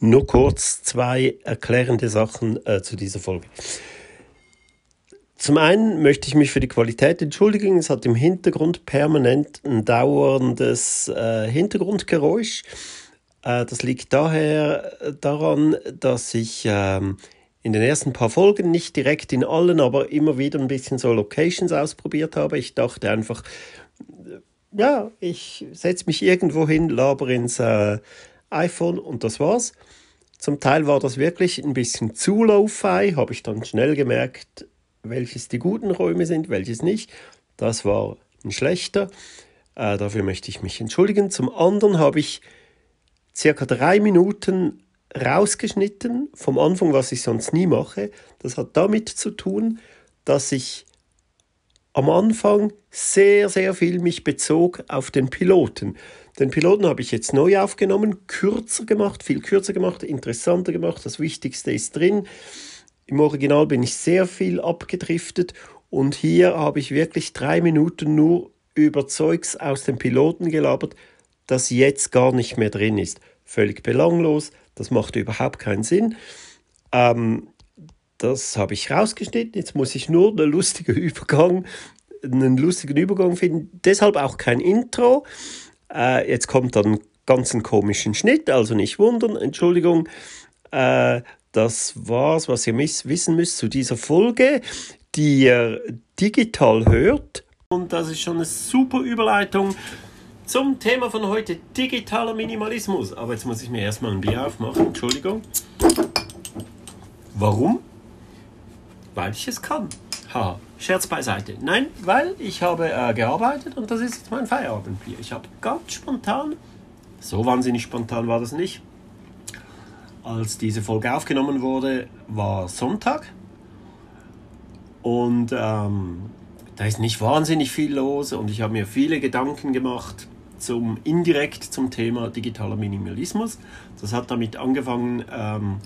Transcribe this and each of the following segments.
Nur kurz zwei erklärende Sachen äh, zu dieser Folge. Zum einen möchte ich mich für die Qualität entschuldigen. Es hat im Hintergrund permanent ein dauerndes äh, Hintergrundgeräusch. Äh, das liegt daher daran, dass ich ähm, in den ersten paar Folgen nicht direkt in allen, aber immer wieder ein bisschen so Locations ausprobiert habe. Ich dachte einfach, ja, ich setze mich irgendwo hin, laber ins äh, iPhone und das war's. Zum Teil war das wirklich ein bisschen zu low-fi, habe ich dann schnell gemerkt, welches die guten Räume sind, welches nicht. Das war ein schlechter. Äh, dafür möchte ich mich entschuldigen. Zum anderen habe ich circa drei Minuten rausgeschnitten vom Anfang, was ich sonst nie mache. Das hat damit zu tun, dass ich am Anfang sehr, sehr viel mich bezog auf den Piloten. Den Piloten habe ich jetzt neu aufgenommen, kürzer gemacht, viel kürzer gemacht, interessanter gemacht. Das Wichtigste ist drin. Im Original bin ich sehr viel abgedriftet und hier habe ich wirklich drei Minuten nur über Zeugs aus dem Piloten gelabert, das jetzt gar nicht mehr drin ist. Völlig belanglos, das macht überhaupt keinen Sinn. Ähm, das habe ich rausgeschnitten. Jetzt muss ich nur einen lustigen Übergang, einen lustigen Übergang finden. Deshalb auch kein Intro. Äh, jetzt kommt dann ganz einen komischen Schnitt, also nicht wundern. Entschuldigung. Äh, das war's, was ihr wissen müsst zu dieser Folge, die ihr digital hört. Und das ist schon eine super Überleitung zum Thema von heute, digitaler Minimalismus. Aber jetzt muss ich mir erstmal ein Bier aufmachen, Entschuldigung. Warum? Weil ich es kann. Haha, Scherz beiseite. Nein, weil ich habe äh, gearbeitet und das ist jetzt mein Feierabendbier. Ich habe ganz spontan, so wahnsinnig spontan war das nicht, als diese Folge aufgenommen wurde, war Sonntag. Und ähm, da ist nicht wahnsinnig viel los und ich habe mir viele Gedanken gemacht, zum, indirekt zum Thema digitaler Minimalismus. Das hat damit angefangen, ähm,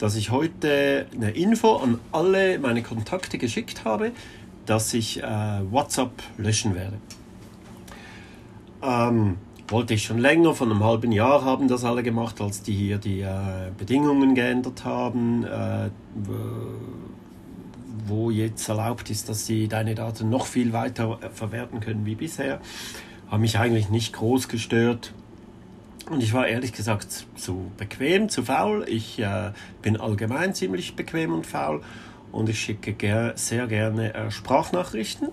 dass ich heute eine Info an alle meine Kontakte geschickt habe, dass ich äh, WhatsApp löschen werde. Ähm, wollte ich schon länger, von einem halben Jahr haben das alle gemacht, als die hier die äh, Bedingungen geändert haben, äh, wo jetzt erlaubt ist, dass sie deine Daten noch viel weiter verwerten können wie bisher haben mich eigentlich nicht groß gestört. Und ich war ehrlich gesagt zu bequem, zu faul. Ich äh, bin allgemein ziemlich bequem und faul und ich schicke ger sehr gerne äh, Sprachnachrichten,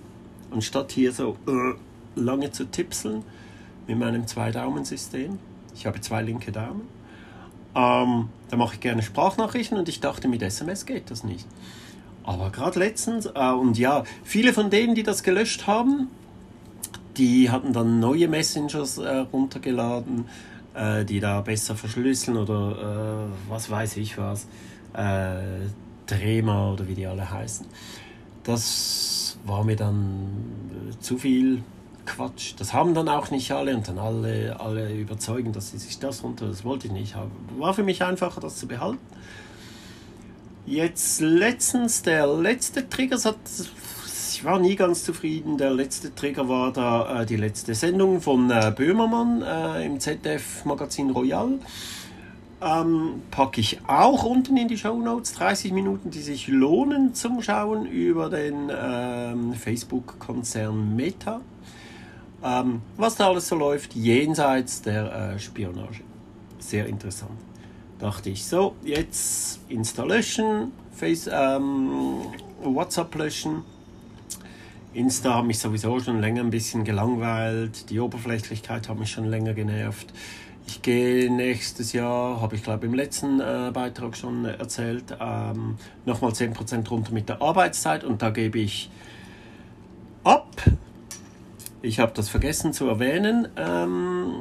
anstatt hier so äh, lange zu tipseln mit meinem Zwei-Daumen-System. Ich habe zwei linke Daumen. Ähm, da mache ich gerne Sprachnachrichten und ich dachte, mit SMS geht das nicht. Aber gerade letztens, äh, und ja, viele von denen, die das gelöscht haben, die hatten dann neue Messengers äh, runtergeladen, äh, die da besser verschlüsseln oder äh, was weiß ich was, äh, Trema oder wie die alle heißen. Das war mir dann äh, zu viel Quatsch. Das haben dann auch nicht alle und dann alle, alle überzeugen, dass sie sich das runter, das wollte ich nicht haben. War für mich einfacher, das zu behalten. Jetzt letztens, der letzte Trigger, hat ich war nie ganz zufrieden. Der letzte Trigger war da äh, die letzte Sendung von äh, Böhmermann äh, im ZDF-Magazin Royal. Ähm, packe ich auch unten in die Show Notes 30 Minuten, die sich lohnen zum Schauen über den ähm, Facebook-Konzern Meta. Ähm, was da alles so läuft, jenseits der äh, Spionage. Sehr interessant. Dachte ich, so, jetzt Insta löschen, Face, ähm, WhatsApp löschen Insta hat mich sowieso schon länger ein bisschen gelangweilt. Die Oberflächlichkeit hat mich schon länger genervt. Ich gehe nächstes Jahr, habe ich glaube im letzten äh, Beitrag schon erzählt, ähm, nochmal 10% runter mit der Arbeitszeit und da gebe ich ab. Ich habe das vergessen zu erwähnen ähm,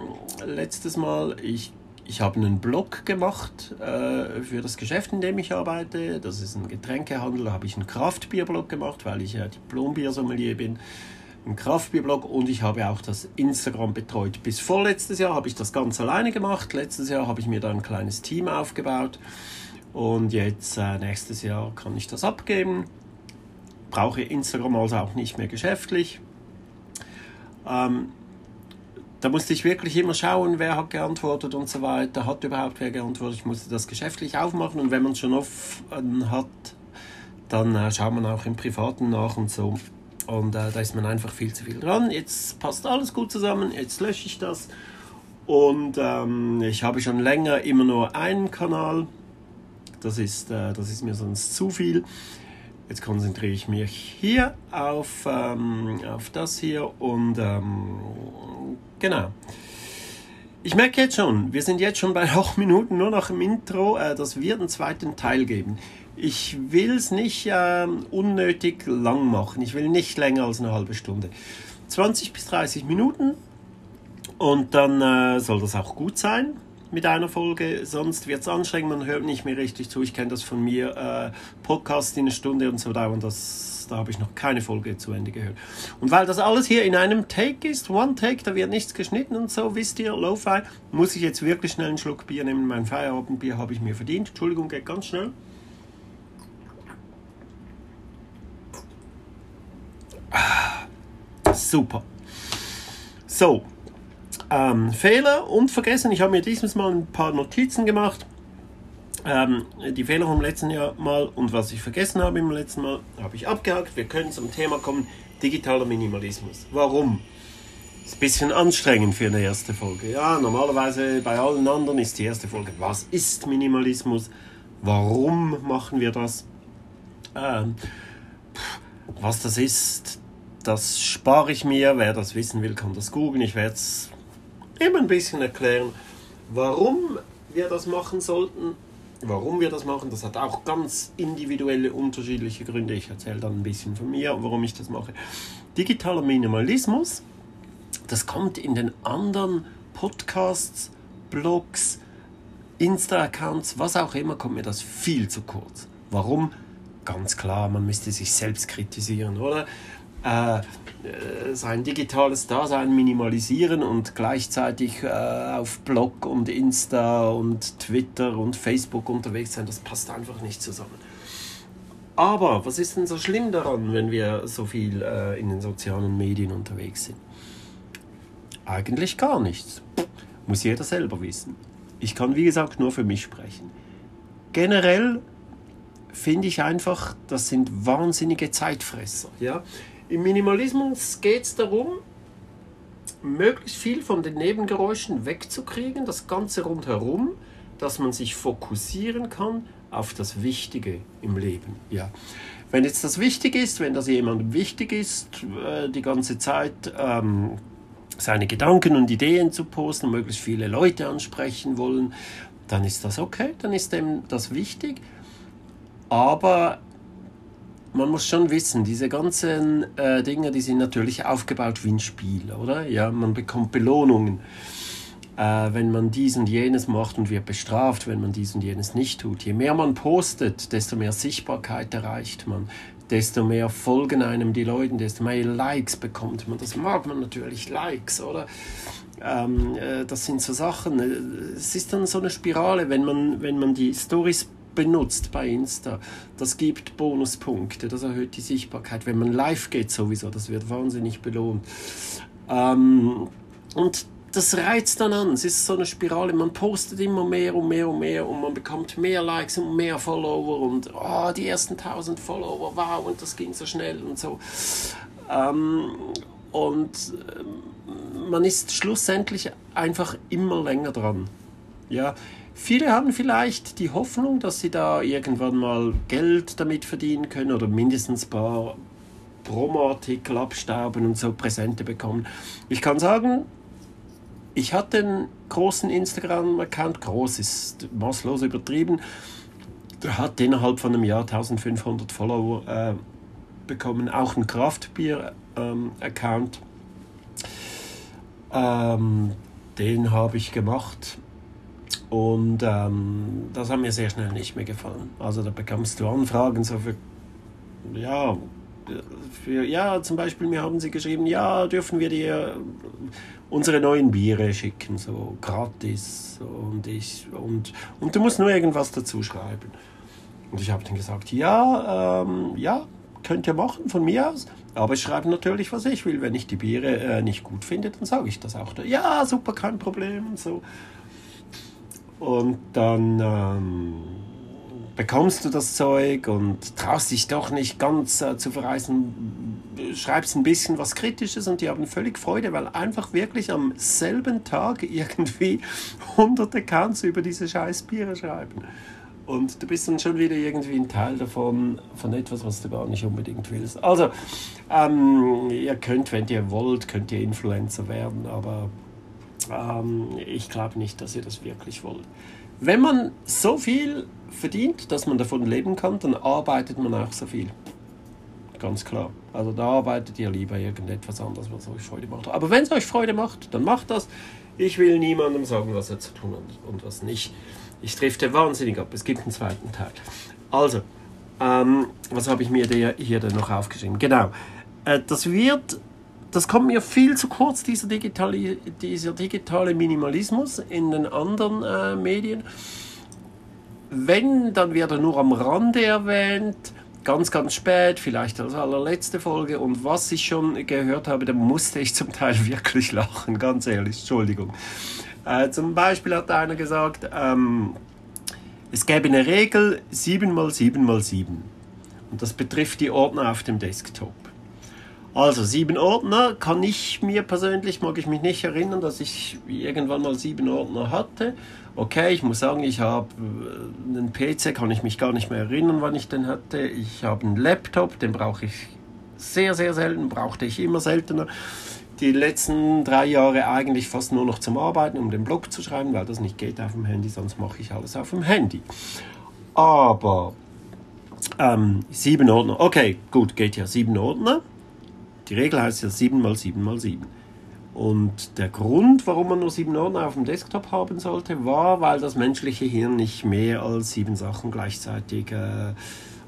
letztes Mal. Ich ich habe einen Blog gemacht äh, für das Geschäft, in dem ich arbeite. Das ist ein Getränkehandel. Da habe ich einen Kraftbierblog gemacht, weil ich ja Diplom-Biersommelier bin. Ein Kraftbierblog und ich habe auch das Instagram betreut. Bis vorletztes Jahr habe ich das ganz alleine gemacht. Letztes Jahr habe ich mir da ein kleines Team aufgebaut. Und jetzt, äh, nächstes Jahr, kann ich das abgeben. Brauche Instagram also auch nicht mehr geschäftlich. Ähm, da musste ich wirklich immer schauen, wer hat geantwortet und so weiter. Hat überhaupt wer geantwortet? Ich musste das geschäftlich aufmachen und wenn man es schon offen hat, dann äh, schaut man auch im Privaten nach und so. Und äh, da ist man einfach viel zu viel dran. Jetzt passt alles gut zusammen, jetzt lösche ich das. Und ähm, ich habe schon länger immer nur einen Kanal. Das ist, äh, das ist mir sonst zu viel. Jetzt konzentriere ich mich hier auf, ähm, auf das hier und ähm, genau. Ich merke jetzt schon, wir sind jetzt schon bei 8 Minuten nur noch im Intro. Äh, das wird einen zweiten Teil geben. Ich will es nicht äh, unnötig lang machen. Ich will nicht länger als eine halbe Stunde. 20 bis 30 Minuten und dann äh, soll das auch gut sein mit einer Folge. Sonst wird es anstrengend, man hört nicht mehr richtig zu. Ich kenne das von mir. Äh, Podcast in einer Stunde und so dauern, das, da habe ich noch keine Folge zu Ende gehört. Und weil das alles hier in einem Take ist, One Take, da wird nichts geschnitten und so, wisst ihr, Lo-Fi, muss ich jetzt wirklich schnell einen Schluck Bier nehmen. Mein Feierabendbier habe ich mir verdient. Entschuldigung, geht ganz schnell. Super. So, ähm, Fehler und vergessen. Ich habe mir dieses Mal ein paar Notizen gemacht. Ähm, die Fehler vom letzten Jahr mal und was ich vergessen habe im letzten Mal, habe ich abgehakt. Wir können zum Thema kommen: digitaler Minimalismus. Warum? Ist ein bisschen anstrengend für eine erste Folge. Ja, normalerweise bei allen anderen ist die erste Folge: Was ist Minimalismus? Warum machen wir das? Ähm, was das ist, das spare ich mir. Wer das wissen will, kann das googeln. Ich werde es immer ein bisschen erklären, warum wir das machen sollten. Warum wir das machen, das hat auch ganz individuelle, unterschiedliche Gründe. Ich erzähle dann ein bisschen von mir, warum ich das mache. Digitaler Minimalismus, das kommt in den anderen Podcasts, Blogs, Insta-Accounts, was auch immer, kommt mir das viel zu kurz. Warum? Ganz klar, man müsste sich selbst kritisieren, oder? Äh, sein digitales Dasein minimalisieren und gleichzeitig äh, auf Blog und Insta und Twitter und Facebook unterwegs sein, das passt einfach nicht zusammen. Aber was ist denn so schlimm daran, wenn wir so viel äh, in den sozialen Medien unterwegs sind? Eigentlich gar nichts. Muss jeder selber wissen. Ich kann, wie gesagt, nur für mich sprechen. Generell finde ich einfach, das sind wahnsinnige Zeitfresser. Ja? Im Minimalismus geht es darum, möglichst viel von den Nebengeräuschen wegzukriegen, das Ganze rundherum, dass man sich fokussieren kann auf das Wichtige im Leben. Ja. Wenn jetzt das wichtig ist, wenn das jemandem wichtig ist, äh, die ganze Zeit ähm, seine Gedanken und Ideen zu posten, möglichst viele Leute ansprechen wollen, dann ist das okay, dann ist dem das wichtig. Aber man muss schon wissen, diese ganzen äh, Dinge, die sind natürlich aufgebaut wie ein Spiel, oder? Ja, man bekommt Belohnungen, äh, wenn man dies und jenes macht und wird bestraft, wenn man dies und jenes nicht tut. Je mehr man postet, desto mehr Sichtbarkeit erreicht man, desto mehr folgen einem die Leute, desto mehr Likes bekommt man. Das mag man natürlich, Likes, oder? Ähm, äh, das sind so Sachen. Äh, es ist dann so eine Spirale, wenn man, wenn man die Stories benutzt bei Insta. Das gibt Bonuspunkte, das erhöht die Sichtbarkeit. Wenn man live geht sowieso, das wird wahnsinnig belohnt. Ähm, und das reizt dann an. Es ist so eine Spirale. Man postet immer mehr und mehr und mehr und man bekommt mehr Likes und mehr Follower und oh, die ersten 1000 Follower, wow, und das ging so schnell und so. Ähm, und ähm, man ist schlussendlich einfach immer länger dran. Ja, Viele haben vielleicht die Hoffnung, dass sie da irgendwann mal Geld damit verdienen können oder mindestens ein paar Promo-Artikel abstauben und so Präsente bekommen. Ich kann sagen, ich hatte einen großen Instagram-Account, groß ist maßlos übertrieben, der hat innerhalb von einem Jahr 1500 Follower äh, bekommen, auch ein Kraftbier-Account. Ähm, ähm, den habe ich gemacht und ähm, das hat mir sehr schnell nicht mehr gefallen. Also da bekommst du Anfragen so für, ja, für, ja, zum Beispiel mir haben sie geschrieben, ja, dürfen wir dir unsere neuen Biere schicken, so gratis. Und, ich, und, und du musst nur irgendwas dazu schreiben. Und ich habe dann gesagt, ja, ähm, ja, könnt ihr machen von mir aus. Aber ich schreibe natürlich, was ich will. Wenn ich die Biere äh, nicht gut finde, dann sage ich das auch. Ja, super, kein Problem und so. Und dann ähm, bekommst du das Zeug und traust dich doch nicht ganz äh, zu verreisen, schreibst ein bisschen was Kritisches und die haben völlig Freude, weil einfach wirklich am selben Tag irgendwie hunderte Accounts über diese scheiß Biere schreiben. Und du bist dann schon wieder irgendwie ein Teil davon, von etwas, was du gar nicht unbedingt willst. Also, ähm, ihr könnt, wenn ihr wollt, könnt ihr Influencer werden, aber ähm, ich glaube nicht, dass ihr das wirklich wollt. Wenn man so viel verdient, dass man davon leben kann, dann arbeitet man auch so viel. Ganz klar. Also da arbeitet ihr lieber irgendetwas anderes, was euch Freude macht. Aber wenn es euch Freude macht, dann macht das. Ich will niemandem sagen, was er zu tun hat und was nicht. Ich drifte wahnsinnig ab. Es gibt einen zweiten Teil. Also, ähm, was habe ich mir hier denn noch aufgeschrieben? Genau. Äh, das wird, das kommt mir viel zu kurz, dieser digitale, dieser digitale Minimalismus in den anderen äh, Medien. Wenn, dann wird er nur am Rande erwähnt ganz, ganz spät, vielleicht als allerletzte Folge. Und was ich schon gehört habe, da musste ich zum Teil wirklich lachen, ganz ehrlich, Entschuldigung. Äh, zum Beispiel hat einer gesagt, ähm, es gäbe eine Regel 7x7x7. Und das betrifft die Ordner auf dem Desktop. Also sieben Ordner kann ich mir persönlich, mag ich mich nicht erinnern, dass ich irgendwann mal sieben Ordner hatte. Okay, ich muss sagen, ich habe äh, einen PC, kann ich mich gar nicht mehr erinnern, wann ich den hatte. Ich habe einen Laptop, den brauche ich sehr, sehr selten, brauchte ich immer seltener die letzten drei Jahre eigentlich fast nur noch zum Arbeiten, um den Blog zu schreiben, weil das nicht geht auf dem Handy, sonst mache ich alles auf dem Handy. Aber ähm, sieben Ordner, okay, gut, geht ja sieben Ordner. Die Regel heißt ja 7 mal 7 mal 7. Und der Grund, warum man nur sieben Ordner auf dem Desktop haben sollte, war, weil das menschliche Hirn nicht mehr als sieben Sachen gleichzeitig äh,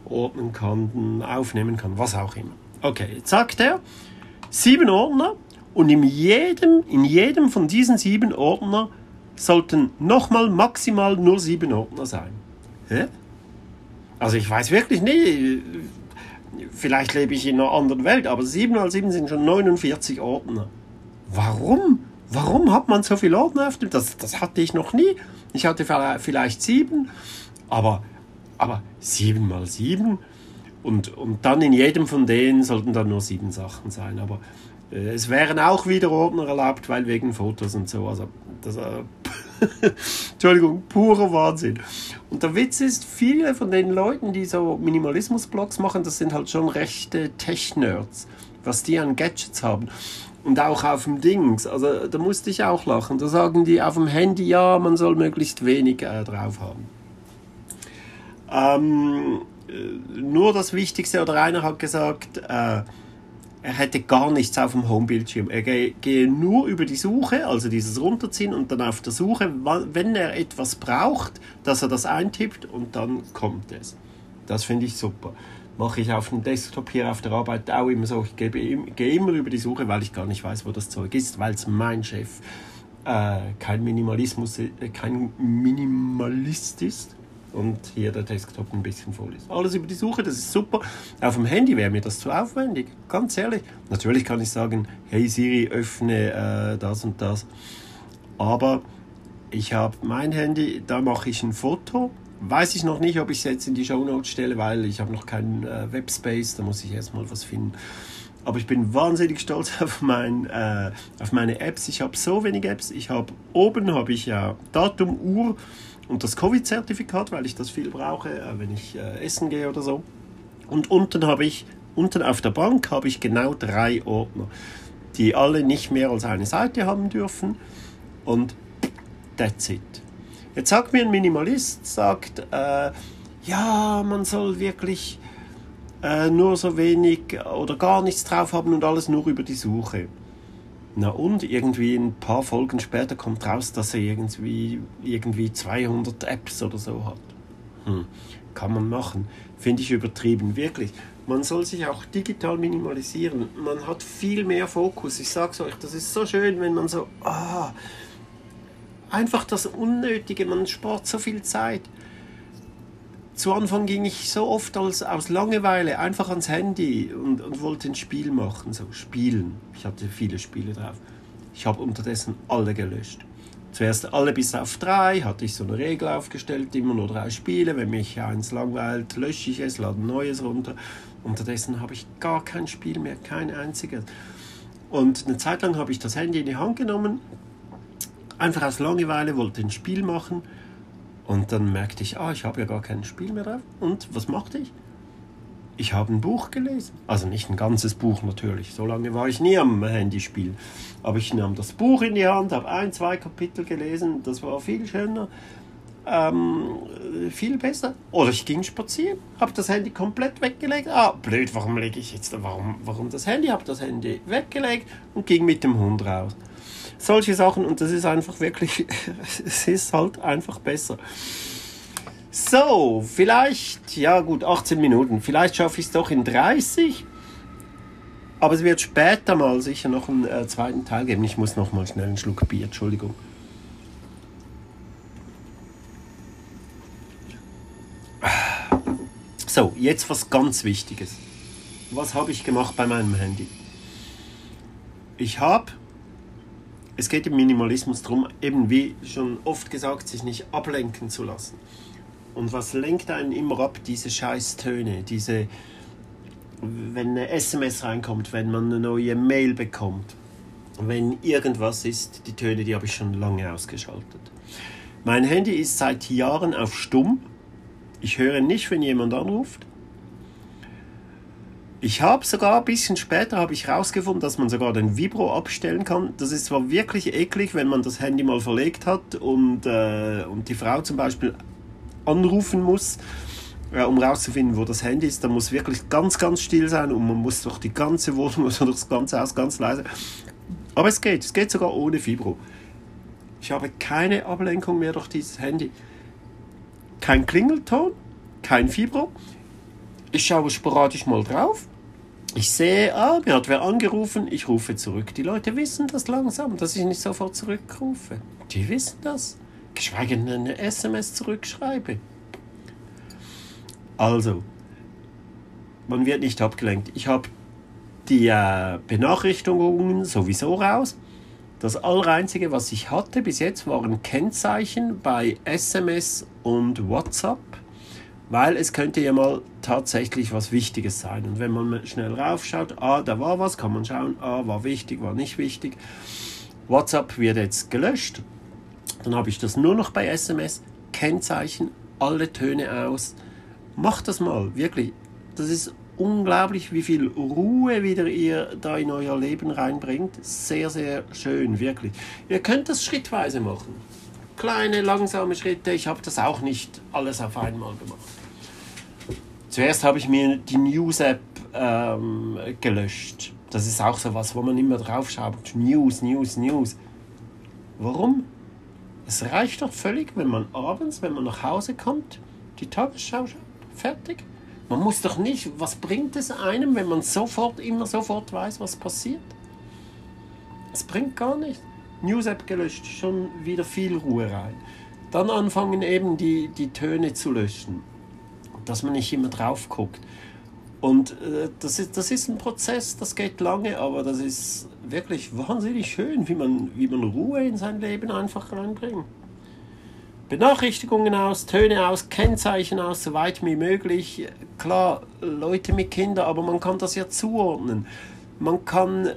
ordnen kann, aufnehmen kann, was auch immer. Okay, jetzt sagt er, sieben Ordner und in jedem, in jedem von diesen sieben Ordner sollten nochmal maximal nur sieben Ordner sein. Hä? Also ich weiß wirklich nicht, vielleicht lebe ich in einer anderen Welt, aber sieben mal sieben sind schon 49 Ordner. Warum? Warum hat man so viele Ordner auf dem? Das, das hatte ich noch nie. Ich hatte vielleicht sieben, aber, aber sieben mal sieben und, und dann in jedem von denen sollten dann nur sieben Sachen sein. Aber äh, es wären auch wieder Ordner erlaubt, weil wegen Fotos und so. Also, das, äh, Entschuldigung, purer Wahnsinn. Und der Witz ist, viele von den Leuten, die so Minimalismus-Blogs machen, das sind halt schon rechte Tech-Nerds, was die an Gadgets haben. Und auch auf dem Dings, also da musste ich auch lachen. Da sagen die auf dem Handy, ja, man soll möglichst wenig äh, drauf haben. Ähm, äh, nur das Wichtigste, oder einer hat gesagt, äh, er hätte gar nichts auf dem Homebildschirm. Er gehe nur über die Suche, also dieses Runterziehen und dann auf der Suche, wenn er etwas braucht, dass er das eintippt und dann kommt es. Das finde ich super. Mache ich auf dem Desktop hier auf der Arbeit auch immer so. Ich gehe immer über die Suche, weil ich gar nicht weiß, wo das Zeug ist, weil es mein Chef äh, kein Minimalismus, äh, kein Minimalist ist und hier der Desktop ein bisschen voll ist. Alles über die Suche, das ist super. Auf dem Handy wäre mir das zu aufwendig, ganz ehrlich. Natürlich kann ich sagen, hey Siri, öffne äh, das und das. Aber ich habe mein Handy, da mache ich ein Foto. Weiß ich noch nicht, ob ich es jetzt in die Show Notes stelle, weil ich habe noch keinen äh, Webspace, da muss ich erstmal was finden. Aber ich bin wahnsinnig stolz auf, mein, äh, auf meine Apps. Ich habe so wenig Apps. Ich habe oben habe ich ja Datum, Uhr, und das Covid-Zertifikat, weil ich das viel brauche, äh, wenn ich äh, essen gehe oder so. Und unten habe ich, unten auf der Bank habe ich genau drei Ordner, die alle nicht mehr als eine Seite haben dürfen. Und that's it. Jetzt sagt mir ein Minimalist, sagt, äh, ja, man soll wirklich äh, nur so wenig oder gar nichts drauf haben und alles nur über die Suche. Na und irgendwie ein paar Folgen später kommt raus, dass er irgendwie, irgendwie 200 Apps oder so hat. Hm. Kann man machen. Finde ich übertrieben, wirklich. Man soll sich auch digital minimalisieren. Man hat viel mehr Fokus. Ich sag's euch, das ist so schön, wenn man so, ah, einfach das Unnötige, man spart so viel Zeit. Zu Anfang ging ich so oft als, aus Langeweile einfach ans Handy und, und wollte ein Spiel machen, so spielen. Ich hatte viele Spiele drauf. Ich habe unterdessen alle gelöscht. Zuerst alle bis auf drei, hatte ich so eine Regel aufgestellt, immer nur drei Spiele. Wenn mich eins langweilt, lösche ich es, lade neues runter. Unterdessen habe ich gar kein Spiel mehr, kein einziges. Und eine Zeit lang habe ich das Handy in die Hand genommen, einfach aus Langeweile, wollte ein Spiel machen und dann merkte ich, ah, ich habe ja gar kein Spiel mehr drauf. Und was machte ich? Ich habe ein Buch gelesen. Also nicht ein ganzes Buch natürlich, so lange war ich nie am Handyspiel. Aber ich nahm das Buch in die Hand, habe ein, zwei Kapitel gelesen, das war viel schöner, ähm, viel besser. Oder ich ging spazieren, habe das Handy komplett weggelegt. Ah, blöd, warum lege ich jetzt, warum, warum das Handy? Habe das Handy weggelegt und ging mit dem Hund raus solche Sachen und das ist einfach wirklich, es ist halt einfach besser. So, vielleicht, ja gut, 18 Minuten, vielleicht schaffe ich es doch in 30. Aber es wird später mal sicher noch einen äh, zweiten Teil geben. Ich muss noch mal schnell einen Schluck Bier, Entschuldigung. So, jetzt was ganz Wichtiges. Was habe ich gemacht bei meinem Handy? Ich habe es geht im Minimalismus darum, eben wie schon oft gesagt, sich nicht ablenken zu lassen. Und was lenkt einen immer ab? Diese Scheißtöne, diese, wenn eine SMS reinkommt, wenn man eine neue Mail bekommt, wenn irgendwas ist, die Töne, die habe ich schon lange ausgeschaltet. Mein Handy ist seit Jahren auf Stumm. Ich höre nicht, wenn jemand anruft. Ich habe sogar ein bisschen später habe ich herausgefunden, dass man sogar den Vibro abstellen kann. Das ist zwar wirklich eklig, wenn man das Handy mal verlegt hat und, äh, und die Frau zum Beispiel anrufen muss, äh, um herauszufinden, wo das Handy ist. Da muss wirklich ganz, ganz still sein und man muss durch die ganze Wohnung oder durch das ganze Haus ganz leise. Aber es geht, es geht sogar ohne Vibro. Ich habe keine Ablenkung mehr durch dieses Handy. Kein Klingelton, kein Vibro. Ich schaue sporadisch mal drauf. Ich sehe, ah, mir hat wer angerufen, ich rufe zurück. Die Leute wissen das langsam, dass ich nicht sofort zurückrufe. Die wissen das. Geschweige denn eine SMS zurückschreibe. Also, man wird nicht abgelenkt. Ich habe die äh, Benachrichtigungen sowieso raus. Das Allereinzige, was ich hatte bis jetzt, waren Kennzeichen bei SMS und WhatsApp weil es könnte ja mal tatsächlich was Wichtiges sein. Und wenn man schnell raufschaut, ah, da war was, kann man schauen, ah, war wichtig, war nicht wichtig. WhatsApp wird jetzt gelöscht. Dann habe ich das nur noch bei SMS. Kennzeichen, alle Töne aus. Macht das mal, wirklich. Das ist unglaublich, wie viel Ruhe wieder ihr da in euer Leben reinbringt. Sehr, sehr schön, wirklich. Ihr könnt das schrittweise machen. Kleine, langsame Schritte. Ich habe das auch nicht alles auf einmal gemacht. Zuerst habe ich mir die News-App ähm, gelöscht. Das ist auch so was, wo man immer drauf schaut. News, News, News. Warum? Es reicht doch völlig, wenn man abends, wenn man nach Hause kommt, die Tagesschau schaut. Fertig. Man muss doch nicht, was bringt es einem, wenn man sofort, immer sofort weiß, was passiert? Es bringt gar nichts. News-App gelöscht, schon wieder viel Ruhe rein. Dann anfangen eben die, die Töne zu löschen dass man nicht immer drauf guckt. Und äh, das, ist, das ist ein Prozess, das geht lange, aber das ist wirklich wahnsinnig schön, wie man, wie man Ruhe in sein Leben einfach reinbringt. Benachrichtigungen aus, Töne aus, Kennzeichen aus, so weit wie möglich. Klar, Leute mit Kindern, aber man kann das ja zuordnen. Man kann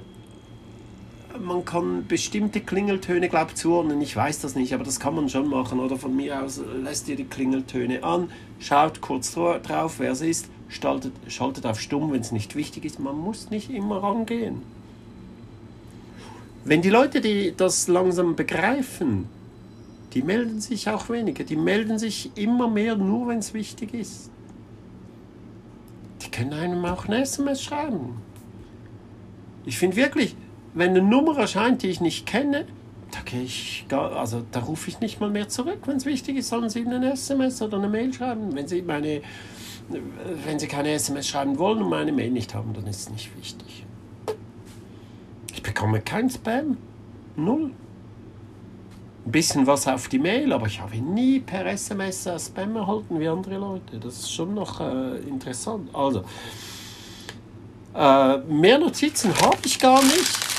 man kann bestimmte Klingeltöne, glaube ich, zuordnen. Ich weiß das nicht, aber das kann man schon machen. Oder von mir aus lässt ihr die Klingeltöne an, schaut kurz drauf, wer es ist, schaltet, schaltet auf stumm, wenn es nicht wichtig ist. Man muss nicht immer rangehen. Wenn die Leute die das langsam begreifen, die melden sich auch weniger. Die melden sich immer mehr, nur wenn es wichtig ist. Die können einem auch eine SMS schreiben. Ich finde wirklich, wenn eine Nummer erscheint, die ich nicht kenne, da gehe ich gar, also da rufe ich nicht mal mehr zurück. Wenn es wichtig ist, sollen Sie eine SMS oder eine Mail schreiben. Wenn Sie meine, wenn Sie keine SMS schreiben wollen und meine Mail nicht haben, dann ist es nicht wichtig. Ich bekomme kein Spam. Null. ein bisschen was auf die Mail, aber ich habe nie per SMS Spam erhalten wie andere Leute. Das ist schon noch äh, interessant. Also, äh, mehr Notizen habe ich gar nicht.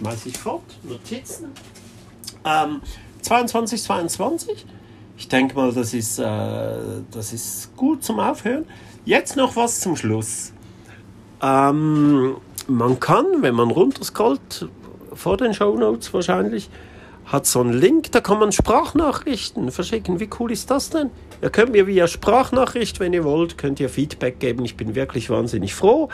Schmeiße ich fort. Notizen. Ähm, 22, 22. Ich denke mal, das ist, äh, das ist gut zum Aufhören. Jetzt noch was zum Schluss. Ähm, man kann, wenn man runterscrollt, vor den Show Notes wahrscheinlich, hat so einen Link, da kann man Sprachnachrichten verschicken. Wie cool ist das denn? Ihr könnt mir via Sprachnachricht, wenn ihr wollt, könnt ihr Feedback geben. Ich bin wirklich wahnsinnig froh.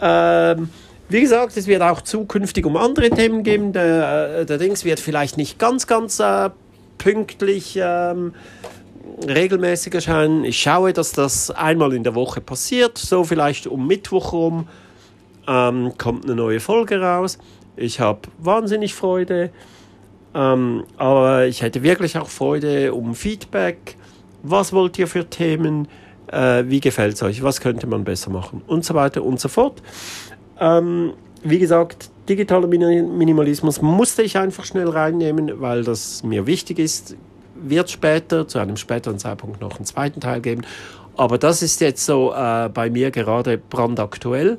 Ähm, wie gesagt, es wird auch zukünftig um andere Themen gehen. Der, der Dings wird vielleicht nicht ganz, ganz äh, pünktlich ähm, regelmäßig erscheinen. Ich schaue, dass das einmal in der Woche passiert. So vielleicht um Mittwoch rum ähm, kommt eine neue Folge raus. Ich habe wahnsinnig Freude. Ähm, aber ich hätte wirklich auch Freude um Feedback. Was wollt ihr für Themen? Äh, wie gefällt es euch? Was könnte man besser machen? Und so weiter und so fort. Ähm, wie gesagt, digitaler Minimalismus musste ich einfach schnell reinnehmen, weil das mir wichtig ist. Wird später, zu einem späteren Zeitpunkt, noch einen zweiten Teil geben. Aber das ist jetzt so äh, bei mir gerade brandaktuell.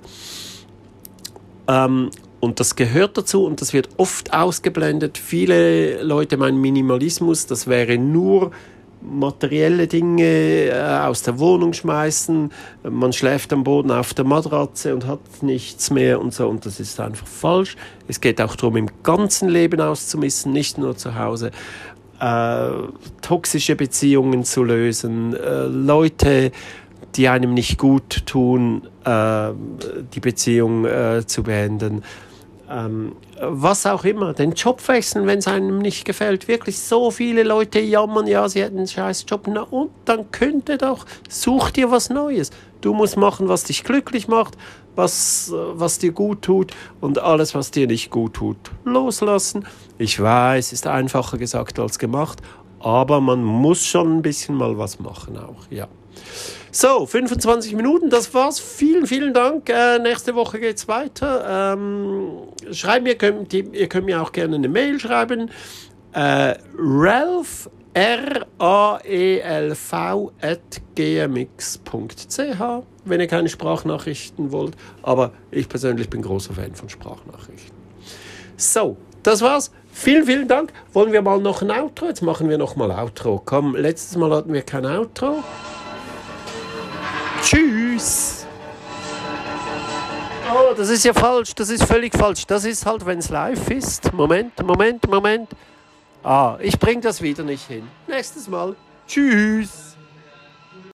Ähm, und das gehört dazu und das wird oft ausgeblendet. Viele Leute meinen Minimalismus, das wäre nur materielle Dinge äh, aus der Wohnung schmeißen. Man schläft am Boden auf der Matratze und hat nichts mehr und so. Und das ist einfach falsch. Es geht auch darum, im ganzen Leben auszumissen, nicht nur zu Hause. Äh, toxische Beziehungen zu lösen, äh, Leute, die einem nicht gut tun, äh, die Beziehung äh, zu beenden ähm, was auch immer, den Job wechseln, wenn es einem nicht gefällt. Wirklich so viele Leute jammern, ja, sie hätten einen scheiß Job. Na und dann könnte doch, such dir was Neues. Du musst machen, was dich glücklich macht, was, was dir gut tut und alles, was dir nicht gut tut, loslassen. Ich weiß, ist einfacher gesagt als gemacht, aber man muss schon ein bisschen mal was machen auch, ja. So, 25 Minuten, das war's. Vielen, vielen Dank. Äh, nächste Woche geht's weiter. Ähm, schreibt mir, könnt, ihr könnt mir auch gerne eine Mail schreiben. Äh, Ralph, R-A-E-L-V, at gmx.ch, wenn ihr keine Sprachnachrichten wollt. Aber ich persönlich bin großer Fan von Sprachnachrichten. So, das war's. Vielen, vielen Dank. Wollen wir mal noch ein Outro? Jetzt machen wir noch mal Outro. Komm, letztes Mal hatten wir kein Outro. Tschüss. Oh, das ist ja falsch. Das ist völlig falsch. Das ist halt, wenn es live ist. Moment, Moment, Moment. Ah, ich bringe das wieder nicht hin. Nächstes Mal. Tschüss.